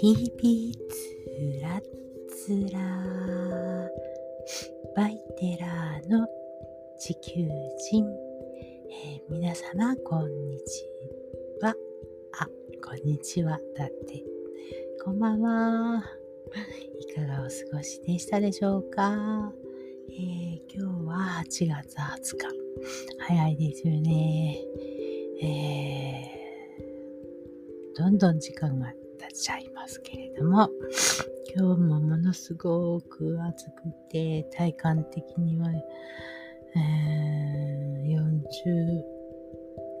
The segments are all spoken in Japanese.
日々つらつらバイテラーの地球人、えー、皆様こんにちは。あこんにちは。だって。こんばんは。いかがお過ごしでしたでしょうか、えー、今日は8月20日。早いですよね。えー、どんどん時間が経っちゃいますけれども、今日もものすごく暑くて、体感的には、えー、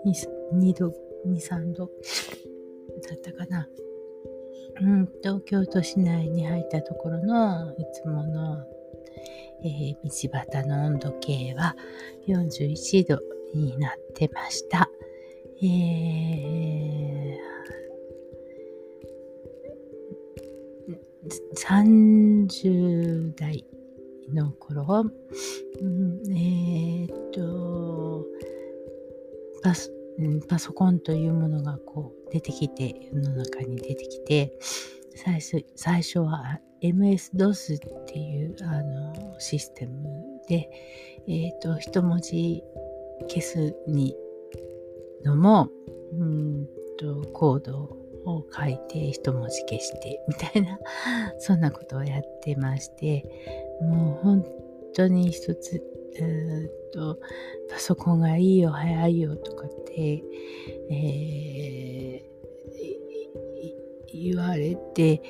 42度、2、3度だったかな。うん、東京都市内に入ったところのいつもの、えー、道端の温度計は41度になってました。えー、30代の頃、うん、えー、っとパソ、パソコンというものがこう出てきて、世の中に出てきて、最初最初は MS-DOS っていうあのシステムで、えっ、と、一文字消すにのも、うんと、コードをを書いて一文字消してみたいな、そんなことをやってまして、もう本当に一つ、えー、と、パソコンがいいよ、早いよとかって、えー、言われて、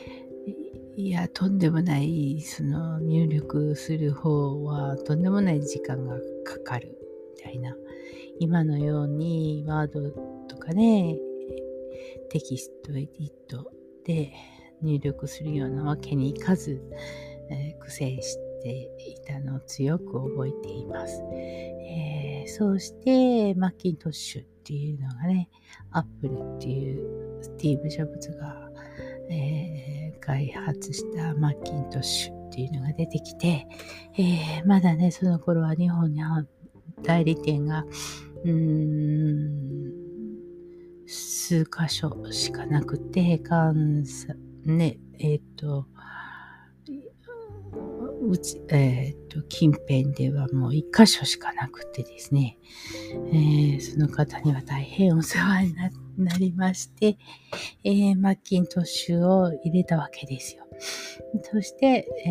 いや、とんでもない、その入力する方はとんでもない時間がかかるみたいな。今のようにワードとかね、テキストエディットで入力するようなわけにいかず、えー、苦戦していたのを強く覚えています。えー、そうしてマッキントッシュっていうのがね、アップルっていうスティーブ・ジャブズが、えー、開発したマッキントッシュっていうのが出てきて、えー、まだね、その頃は日本に代理店がうーん、数箇所しかなくて、関西、ね、えっ、ー、と、うち、えっ、ー、と、近辺ではもう一箇所しかなくてですね、えー、その方には大変お世話になりまして、えー、マッキントッシュを入れたわけですよ。そして、え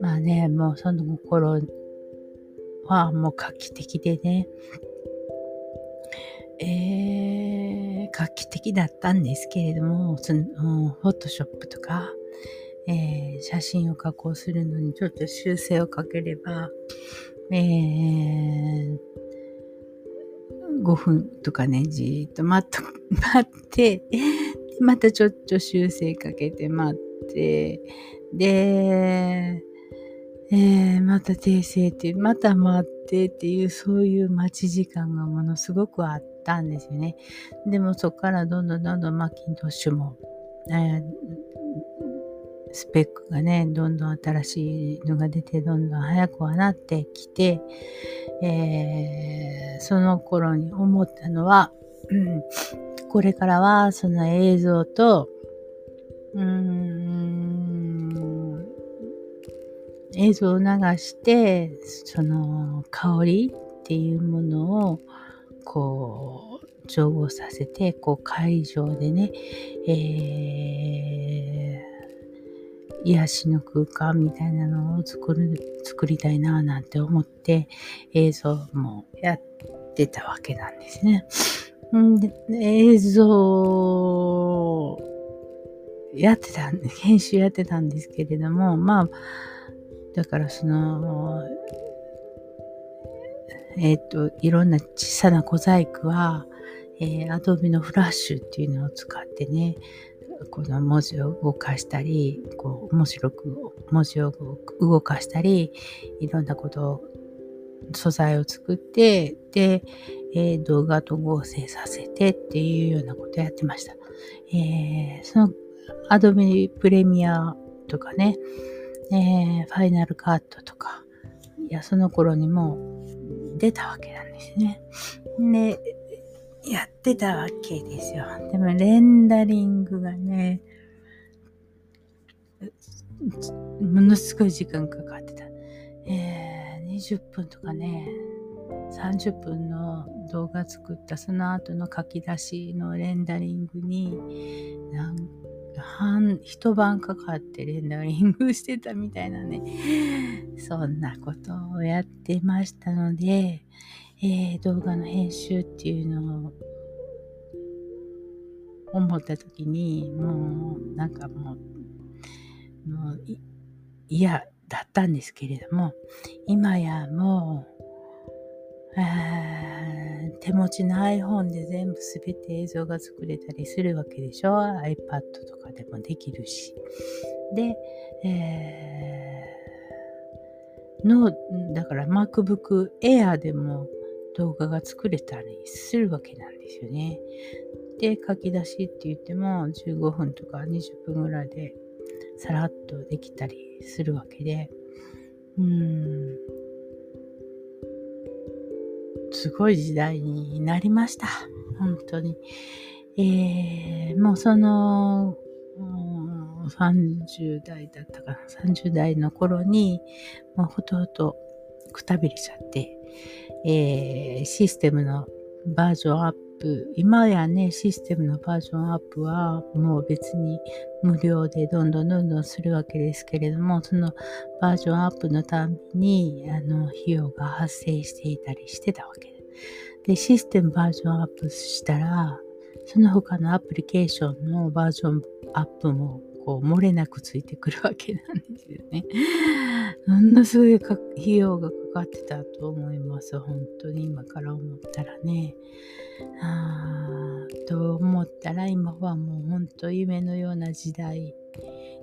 ー、まあね、もうその頃はもう画期的でね、えー、画期的だったんですけれども、その、フォトショップとか、えー、写真を加工するのにちょっと修正をかければ、えー、5分とかね、じーっと待っ、待って、またちょっと修正かけて待って、で、えー、また訂正って、また待ってっていう、そういう待ち時間がものすごくあったんですよね。でもそこからどんどんどんどんマッキントッシュも、えー、スペックがね、どんどん新しいのが出て、どんどん早くはなってきて、えー、その頃に思ったのは、これからはその映像と、うーん、映像を流して、その香りっていうものを、こう、調合させて、こう会場でね、えー、癒しの空間みたいなのを作る、作りたいななんて思って映像もやってたわけなんですね。んで映像やってたんで、編集やってたんですけれども、まあ、だからその、えっ、ー、と、いろんな小さな小細工は、えー、アドビのフラッシュっていうのを使ってね、この文字を動かしたり、こう、面白く文字を動かしたり、いろんなことを、素材を作って、で、えー、動画と合成させてっていうようなことをやってました。えー、その、アドビプレミアとかね、えー、ファイナルカットとか、いや、その頃にも出たわけなんですね。で、やってたわけですよ。でもレンダリングがね、ものすごい時間かかってた。えー、20分とかね、30分の動画作ったその後の書き出しのレンダリングに、なん半、一晩かかってレンダリングしてたみたいなね、そんなことをやってましたので、えー、動画の編集っていうのを思った時に、もう、なんかもう、もう、嫌だったんですけれども、今やもうあ、手持ちの iPhone で全部すべて映像が作れたりするわけでしょ ?iPad とかでもできるし。で、えー、の、だから MacBook Air でも動画が作れたりするわけなんですよね。で、書き出しって言っても15分とか20分ぐらいでさらっとできたりするわけで、うん、すごい時代になりました。本当に。えー、もうその、30代だったかな、30代の頃に、もうほとんどくたびれちゃって、えー、システムのバージョンアップ、今やね、システムのバージョンアップはもう別に無料でどんどんどんどんするわけですけれども、そのバージョンアップのために、あの、費用が発生していたりしてたわけで。で、システムバージョンアップしたら、その他のアプリケーションのバージョンアップもこう漏れなくついてくるわけなんですよね。ものすごい費用がかかってたと思います。本当に今から思ったらね。あと思ったら今はもう本当夢のような時代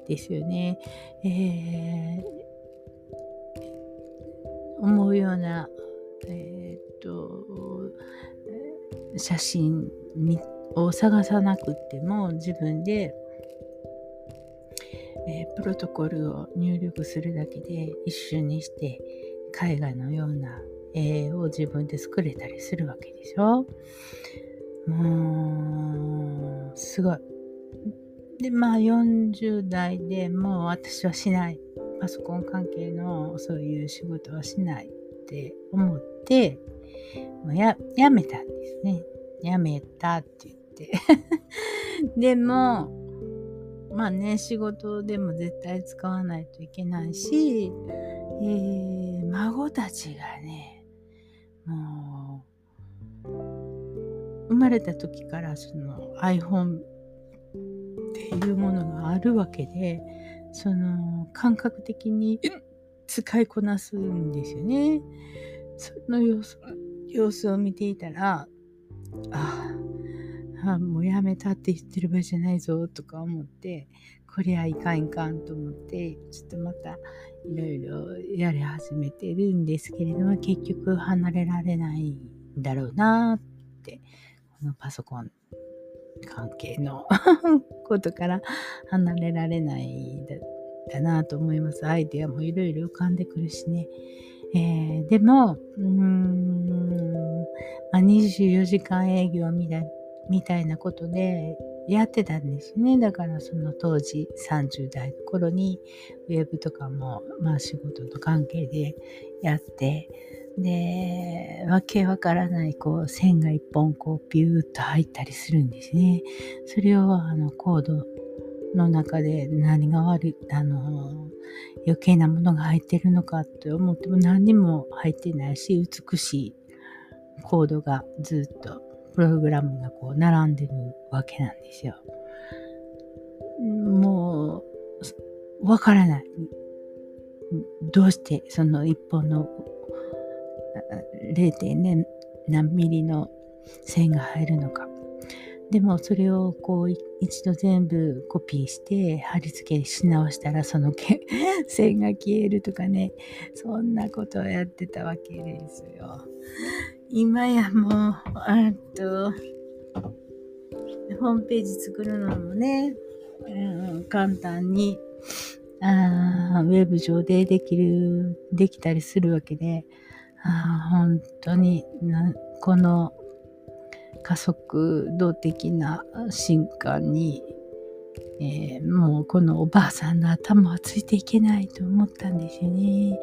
ですよね。えー、思うような、えー、っと写真を探さなくても自分でえー、プロトコルを入力するだけで一瞬にして絵画のような絵を自分で作れたりするわけでしょ？もう、すごい。で、まあ40代でもう私はしない。パソコン関係のそういう仕事はしないって思って、もうや、やめたんですね。やめたって言って。でも、まあね、仕事でも絶対使わないといけないし、えー、孫たちがね、もう、生まれた時からその iPhone っていうものがあるわけで、その感覚的に使いこなすんですよね。その様子様子を見ていたら、ああ、あもうやめたって言ってる場合じゃないぞとか思って、こりゃいかんいかんと思って、ちょっとまたいろいろやり始めてるんですけれども、結局離れられないんだろうなって、このパソコン関係の ことから離れられないだなと思います。アイデアもいろいろ浮かんでくるしね。えー、でも、うーん、まあ、24時間営業みたいみたいなことでやってたんですね。だからその当時30代の頃にウェブとかもまあ仕事と関係でやって、で、わけわからないこう線が一本こうビューッと入ったりするんですね。それをあのコードの中で何が悪い、あの、余計なものが入ってるのかって思っても何にも入ってないし、美しいコードがずっとプログラムがこう並んでるわけなんですよ。もう、わからない。どうしてその一本の 0. 何ミリの線が入るのか。でもそれをこう一度全部コピーして貼り付けし直したらその 線が消えるとかね、そんなことをやってたわけですよ。今やもう、あと、ホームページ作るのもね、うん、簡単にあウェブ上でできる、できたりするわけで、あ本当になこの加速度的な進化に、えー、もうこのおばあさんの頭はついていけないと思ったんですよね。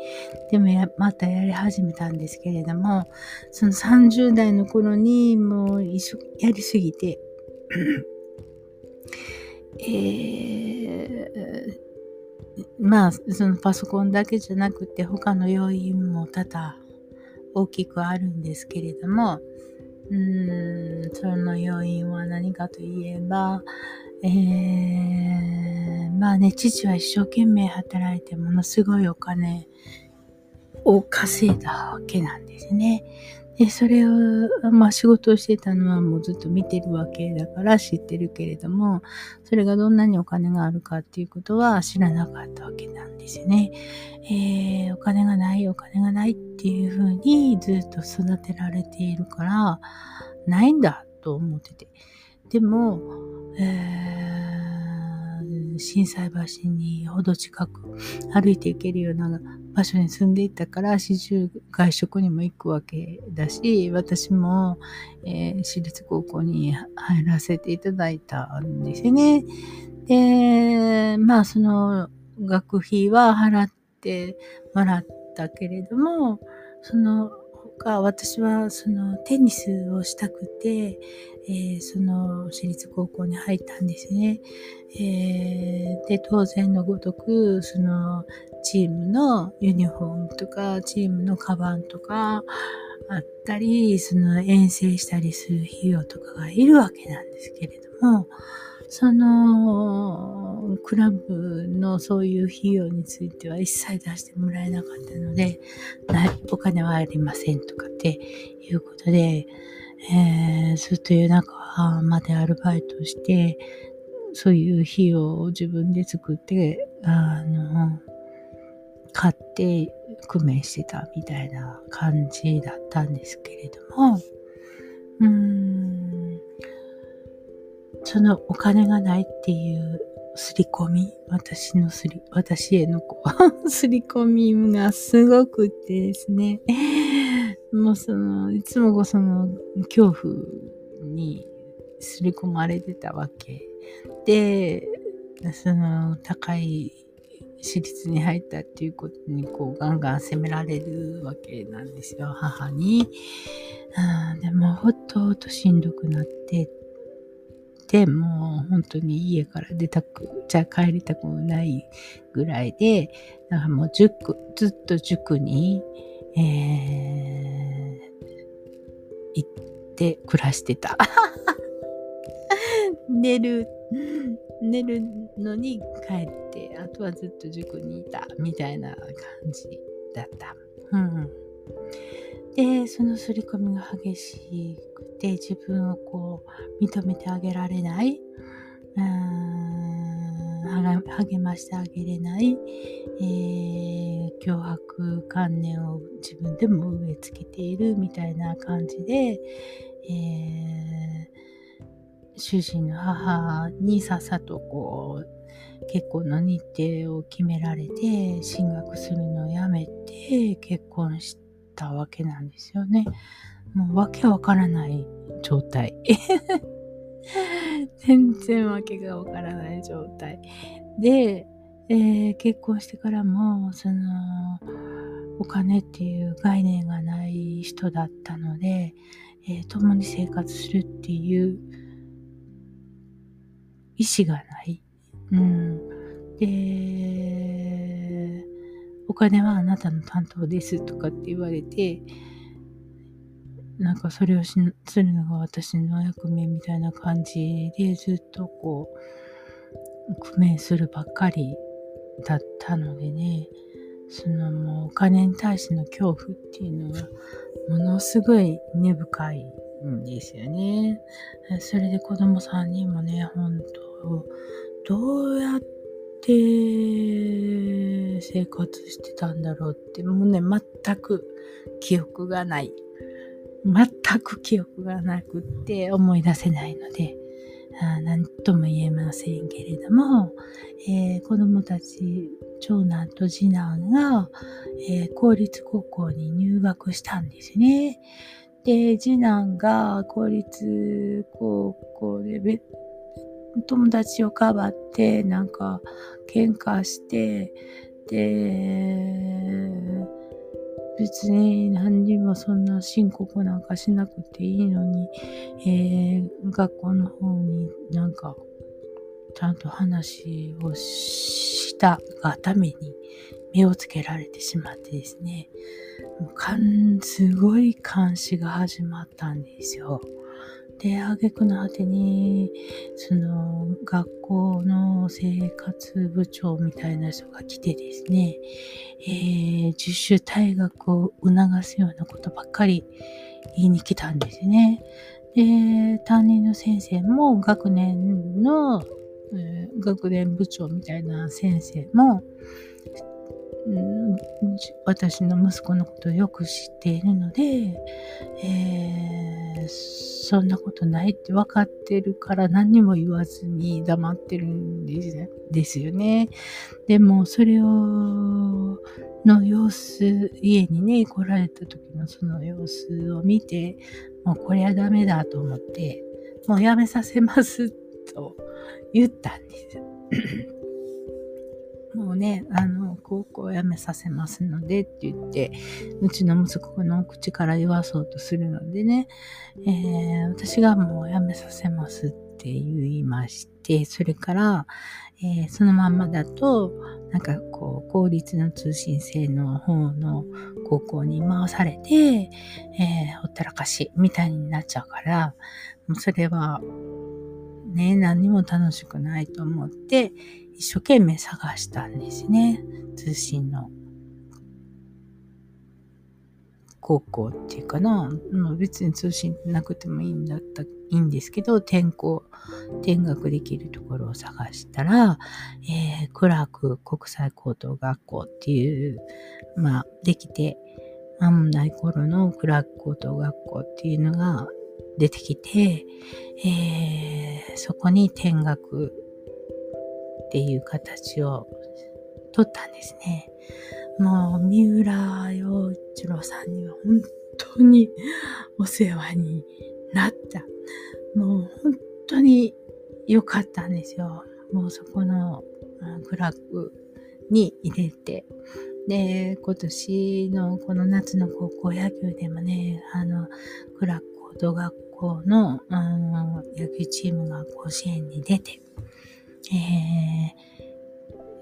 でもまたやり始めたんですけれども、その30代の頃にもうやりすぎて、えー、まあ、そのパソコンだけじゃなくて他の要因も多々大きくあるんですけれども、うーん、その要因は何かといえば、えー、まあね、父は一生懸命働いてものすごいお金を稼いだわけなんですね。で、それを、まあ仕事をしてたのはもうずっと見てるわけだから知ってるけれども、それがどんなにお金があるかっていうことは知らなかったわけなんですね。えー、お金がない、お金がないっていうふうにずっと育てられているから、ないんだと思ってて。でも、えー震災橋にほど近く歩いていけるような場所に住んでいたから始終外食にも行くわけだし私も、えー、私立高校に入らせていただいたんですよね。でまあその学費は払ってもらったけれどもその他私はそのテニスをしたくて、えー、その私立高校に入ったんですね。えー、で、当然のごとく、そのチームのユニフォームとか、チームのカバンとか、あったり、その遠征したりする費用とかがいるわけなんですけれども、その、クラブのそういう費用については一切出してもらえなかったので、お金はありませんとかっていうことで、えー、ずっと夜中までアルバイトして、そういう費用を自分で作って、あの、買って工面してたみたいな感じだったんですけれども、うん、そのお金がないっていう刷り込み、私のすり、私へのこう、刷り込みがすごくってですね、もうその、いつもその恐怖に刷り込まれてたわけで、その高い私立に入ったっていうことにこうガンガン責められるわけなんですよ、母に。でもほっとほっとしんどくなってでもう本当に家から出たく、じゃ帰りたくもないぐらいで、だからもう塾、ずっと塾に、えー、行って暮らしてた。寝る、寝るのに帰って、あとはずっと塾にいたみたいな感じだった。うん。で、その刷り込みが激しくて、自分をこう、認めてあげられない、うーん励ましてあげれない、えー、脅迫観念を自分でも植え付けている。みたいな感じで、えー、主人の母にさっさとこう結婚の日程を決められて進学するのをやめて結婚したわけなんですよね。もうわけわからない状態。全然わけがわからない状態。で、えー、結婚してからも、その、お金っていう概念がない人だったので、えー、共に生活するっていう意思がない。うん。で、お金はあなたの担当ですとかって言われて、なんかそれをしするのが私の役目みたいな感じでずっとこう、工面するばっかりだったのでね、そのもうお金に対しての恐怖っていうのはものすごい根深いんですよね。それで子供3人もね、本当どうやって生活してたんだろうって、もうね、全く記憶がない。全く記憶がなくって思い出せないので、何とも言えませんけれども、えー、子供たち、長男と次男が、えー、公立高校に入学したんですね。で、次男が公立高校で、友達をかばって、なんか、喧嘩して、で、別に何にもそんな深刻なんかしなくていいのに、えー、学校の方になんか、ちゃんと話をしたがために目をつけられてしまってですね、もうかん、すごい監視が始まったんですよ。で、挙句の果てに、その、学校の生活部長みたいな人が来てですね、えー、自主退学を促すようなことばっかり言いに来たんですね。で、担任の先生も学年の、え、学年部長みたいな先生も、私の息子のことをよく知っているので、えー、そんなことないって分かってるから何にも言わずに黙ってるんですですよね。でもそれをの様子、家にね、来られた時のその様子を見て、もうこれはダメだと思って、もうやめさせますと言ったんです。もうね、あの、高校を辞めさせますのでって言って、うちの息子の口から言わそうとするのでね、えー、私がもう辞めさせますって言いまして、それから、えー、そのまんまだと、なんかこう、公立の通信制の方の高校に回されて、えー、ほったらかしみたいになっちゃうから、もうそれは、ね、何にも楽しくないと思って、一生懸命探したんですね。通信の高校っていうかな。別に通信なくてもいいんだった、いいんですけど、転校、転学できるところを探したら、えー、クラーク国際高等学校っていう、まあ、できて間もない頃のクラーク高等学校っていうのが出てきて、えー、そこに転学っていう形を取ったんですね。もう、三浦洋一郎さんには本当にお世話になった。もう本当に良かったんですよ。もうそこのクラブに入れて。で、今年のこの夏の高校野球でもね、あの、クラック高等学校の、の野球チームが甲子園に出て、え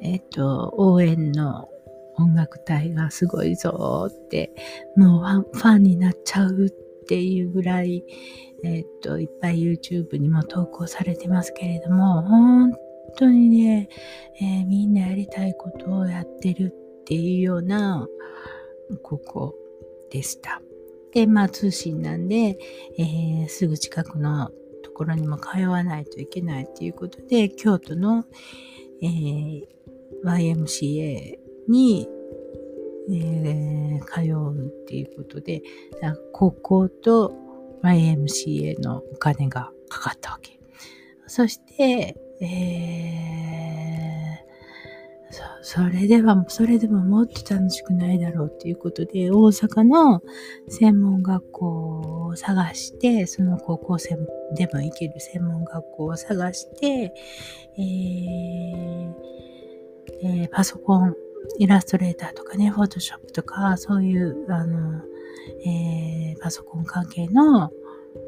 ー、えっ、と、応援の音楽隊がすごいぞって、もうファンになっちゃうっていうぐらい、えっ、と、いっぱい YouTube にも投稿されてますけれども、本当にね、えー、みんなやりたいことをやってるっていうような、ここでした。で、まあ通信なんで、えー、すぐ近くのところにも通わないといけないということで、京都の、えー、YMCA に、えー、通うっていうことで、高校と YMCA のお金がかかったわけ。そして、えーそれでは、それでももっと楽しくないだろうっていうことで、大阪の専門学校を探して、その高校生でも行ける専門学校を探して、えーえー、パソコン、イラストレーターとかね、フォトショップとか、そういう、あの、えー、パソコン関係の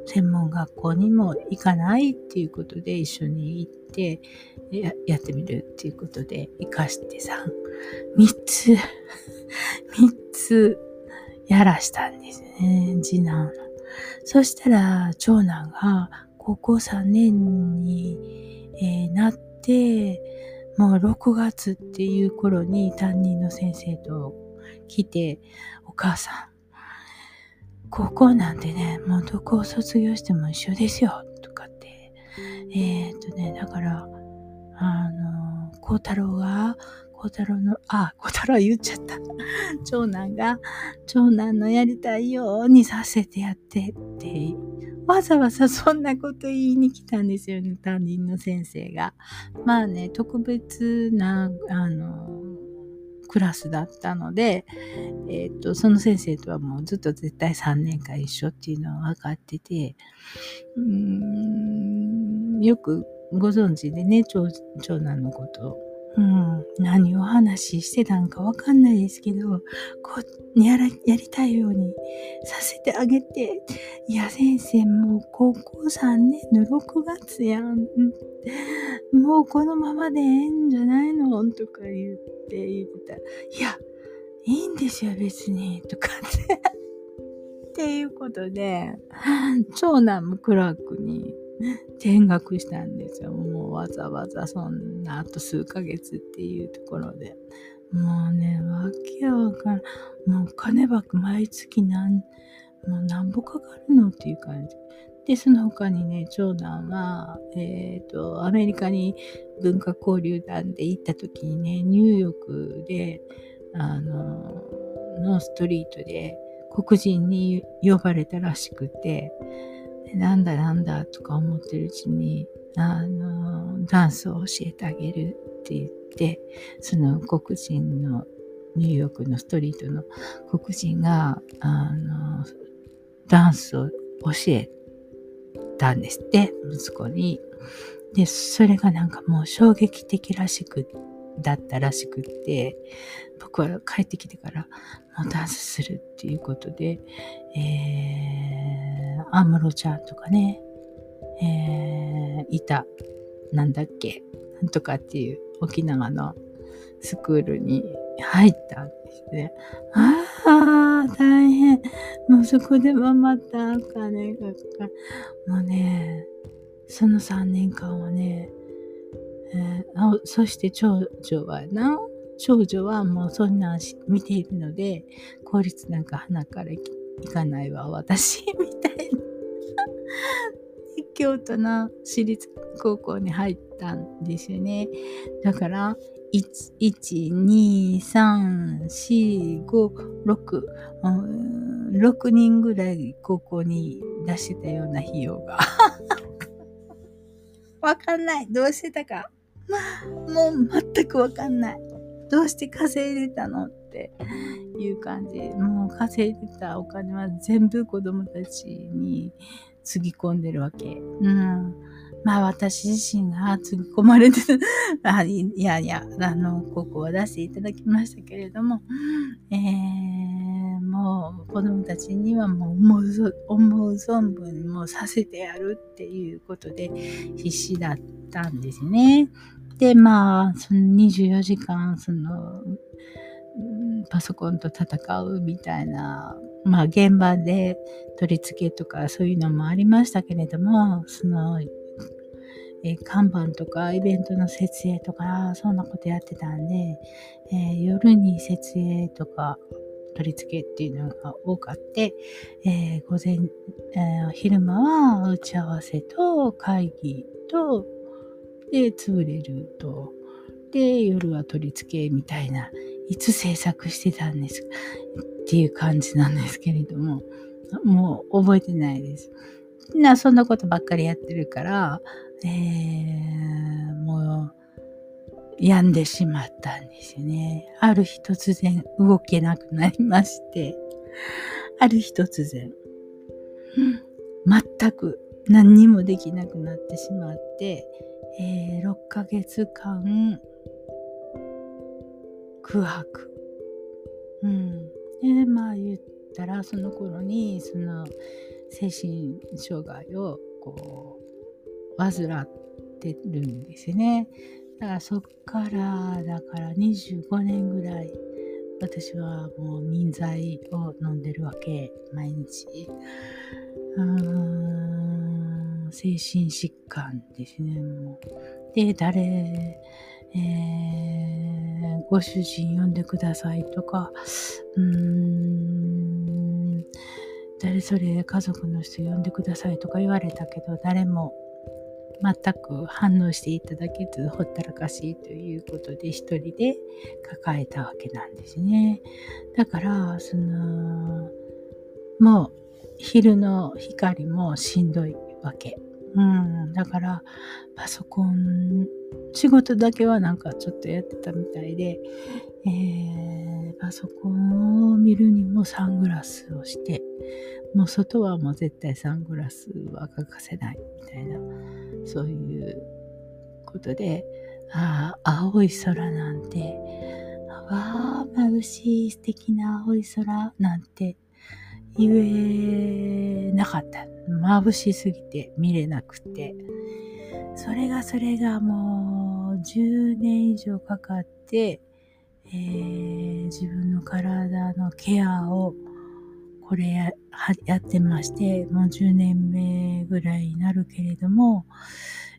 専門学校にも行かないっていうことで一緒に行ってややってみるっていうことで行かしてさ、三つ、三つやらしたんですね、次男。そしたら長男が高校3年に、えー、なって、もう6月っていう頃に担任の先生と来て、お母さん、高校なんてね、もうどこを卒業しても一緒ですよ、とかって。えー、っとね、だから、あの、孝太郎が、孝太郎の、あ、孝太郎言っちゃった。長男が、長男のやりたいようにさせてやってって、わざわざそんなこと言いに来たんですよね、担任の先生が。まあね、特別な、あの、クラスだったので、えー、っと、その先生とはもうずっと絶対3年間一緒っていうのは分かってて、うーん、よくご存知でね、長男のこと。うん、何を話してたんかわかんないですけど、こう、やら、やりたいようにさせてあげて、いや、先生、もう高校3年の6月やん。もうこのままでええんじゃないのとか言って言ってた。いや、いいんですよ、別に。とかってっていうことで、長男もクラークに転学したんですよ。もうわざわざそんなあと数ヶ月っていうところで。もうね、わけわからん。もう金ば毎月なん、もう何ぼかかるのっていう感じ。で、その他にね、長男は、えっ、ー、と、アメリカに文化交流団で行った時にね、ニューヨークで、あの、ノーストリートで黒人に呼ばれたらしくて、なんだなんだとか思ってるうちに、あの、ダンスを教えてあげるって言って、その黒人のニューヨークのストリートの黒人が、あの、ダンスを教えたんですって、息子に。で、それがなんかもう衝撃的らしくっ、だったらしくって、僕は帰ってきてからもうダンスするっていうことで、えー、安室ちゃんとかね、えー、いた、なんだっけ、なんとかっていう沖縄のスクールに入ったんですね。ああ、大変。もうそこではまたお金がかかる。もうね、その3年間はね、えー、そして長女はな、長女はもうそんなん見ているので、効率なんか鼻からいかないわ、私、みたいな。京都の私立高校に入ったんですよね。だから、1、2、3、4、5、6、6人ぐらい高校に出してたような費用が。わかんない。どうしてたか。まあもう全くわかんない。どうして稼いでたのっていう感じ。もう稼いでたお金は全部子供たちにつぎ込んでるわけ。うん。まあ私自身がつぎ込まれて あいやいや、あの、ここは出していただきましたけれども、えー、もう子供たちにはもう思う思う存分もさせてやるっていうことで必死だったんですね。で、まあ、その24時間、その、パソコンと戦うみたいな、まあ現場で取り付けとかそういうのもありましたけれども、そのえ看板とかイベントの設営とか、そんなことやってたんで、え、夜に設営とか取り付けっていうのが多かって、えー、午前、えー、昼間は打ち合わせと会議と、で、潰れると、で、夜は取り付けみたいな、いつ制作してたんですかっていう感じなんですけれども、もう覚えてないです。な、そんなことばっかりやってるから、え、もう、病んでしまったんですよね。ある日突然動けなくなりまして、ある日突然、全く何にもできなくなってしまって、えー、6ヶ月間、空白。うん。で、まあ言ったら、その頃に、その、精神障害を、こう、患ってるんですね。だからそっからだから25年ぐらい私はもう民剤を飲んでるわけ。毎日。うん。精神疾患ですねもう。で誰えー、ご主人呼んでくださいとか。うーん。誰それ家族の人呼んでくださいとか言われたけど誰も全く反応していただけずほったらかしいということで一人で抱えたわけなんですね。だからそのもう昼の光もしんどいわけ。うん、だからパソコン仕事だけはなんかちょっとやってたみたいで、えー、パソコンを見るにもサングラスをして、もう外はもう絶対サングラスは欠かせないみたいな、そういうことで、ああ、青い空なんて、わあ、眩しい素敵な青い空なんて言えなかった。眩しすぎて見れなくて。それがそれがもう10年以上かかって、えー、自分の体のケアをこれややってまして、もう10年目ぐらいになるけれども、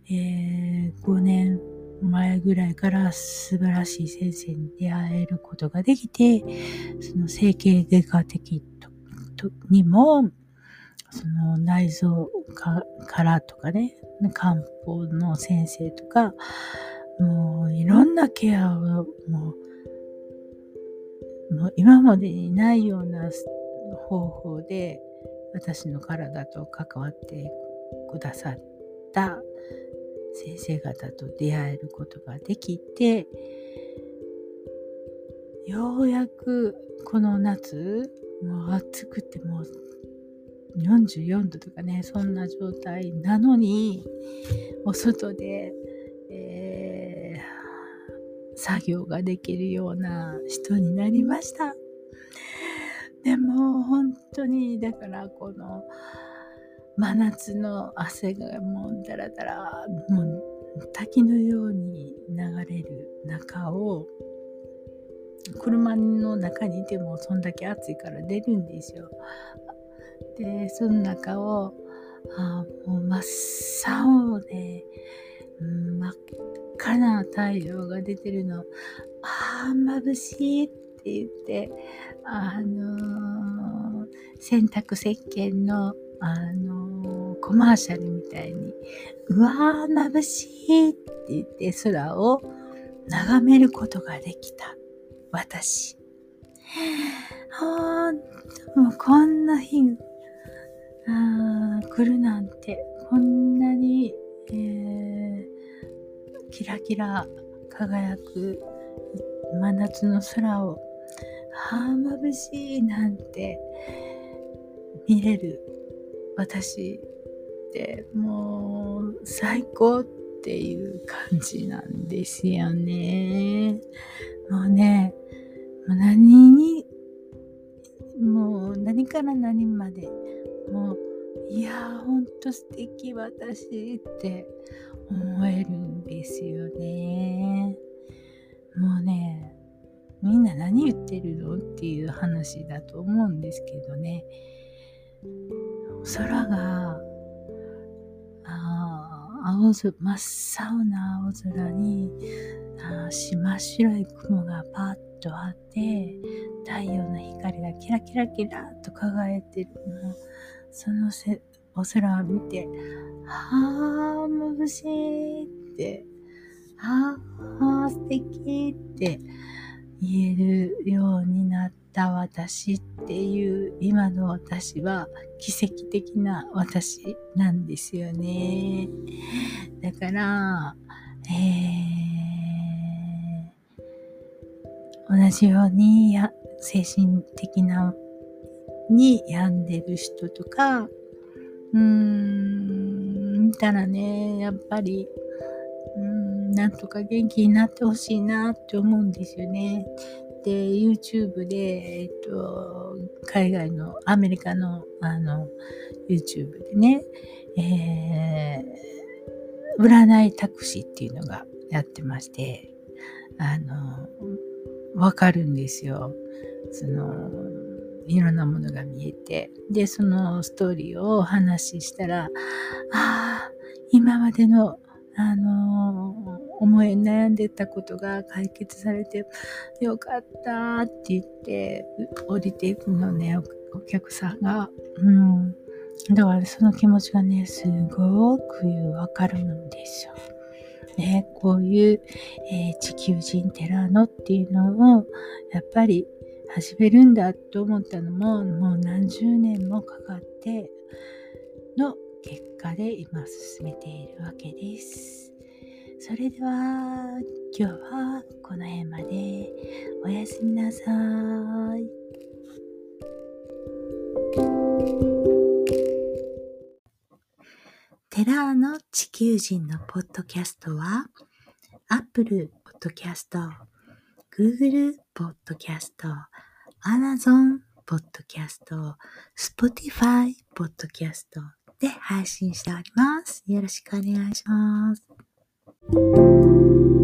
えー、5年前ぐらいから素晴らしい先生に出会えることができて、その整形外科的にも、その内臓からとかね、漢方の先生とか、もういろんなケアをもう、もう今までにないような方法で私の体と関わってくださった先生方と出会えることができてようやくこの夏もう暑くてもう44度とかねそんな状態なのにお外で、えー、作業ができるような人になりました。でも本当にだからこの真夏の汗がもうダラダラもう滝のように流れる中を車の中にいてもそんだけ暑いから出るんですよ。でその中をあもう真っ青で、真っ赤な太陽が出てるのああ眩しいって言ってあの、洗濯石鹸のあの、コマーシャルみたいにうわー眩しいって言って空を眺めることができた私。ほんと、もうこんな日あ来るなんて、こんなに、えー、キラキラ輝く真夏の空を、ああ、眩しいなんて見れる私ってもう最高っていう感じなんですよね。もうね、もう何に、もう何から何まで、もう、いやー、ほんと素敵私って思えるんですよね。もうね、みんな何言ってるの？っていう話だと思うんですけどね。空が、青空、真っ青な青空に、あ真っ白い雲がパッとあって太陽の光がキラキラキラと輝いてるのそのせお空を見て「はあ眩しい」って「はあ素敵」って言えるようになった私っていう今の私は奇跡的な私なんですよね。だからえー同じようにや精神的なに病んでる人とか、うーん、見たらね、やっぱり、うん、なんとか元気になってほしいなって思うんですよね。で、YouTube で、えっと、海外の、アメリカの、あの、YouTube でね、えー、占いタクシーっていうのがやってまして、あの、わかるんですよ。そのいろんなものが見えてでそのストーリーをお話ししたらああ今までのあの思い悩んでたことが解決されてよかったって言って降りていくのねお客さんが。うんだからその気持ちがねすごくわかるんですよ。ね、こういう、えー、地球人寺のっていうのをやっぱり始めるんだと思ったのももう何十年もかかっての結果で今進めているわけです。それでは、今日はこの辺まで。おやすみなさい。テラーの地球人のポッドキャストは、Apple Podcast、Google Podcast、Amazon Podcast、Spotify Podcast で配信しております。よろしくお願いします。嗯。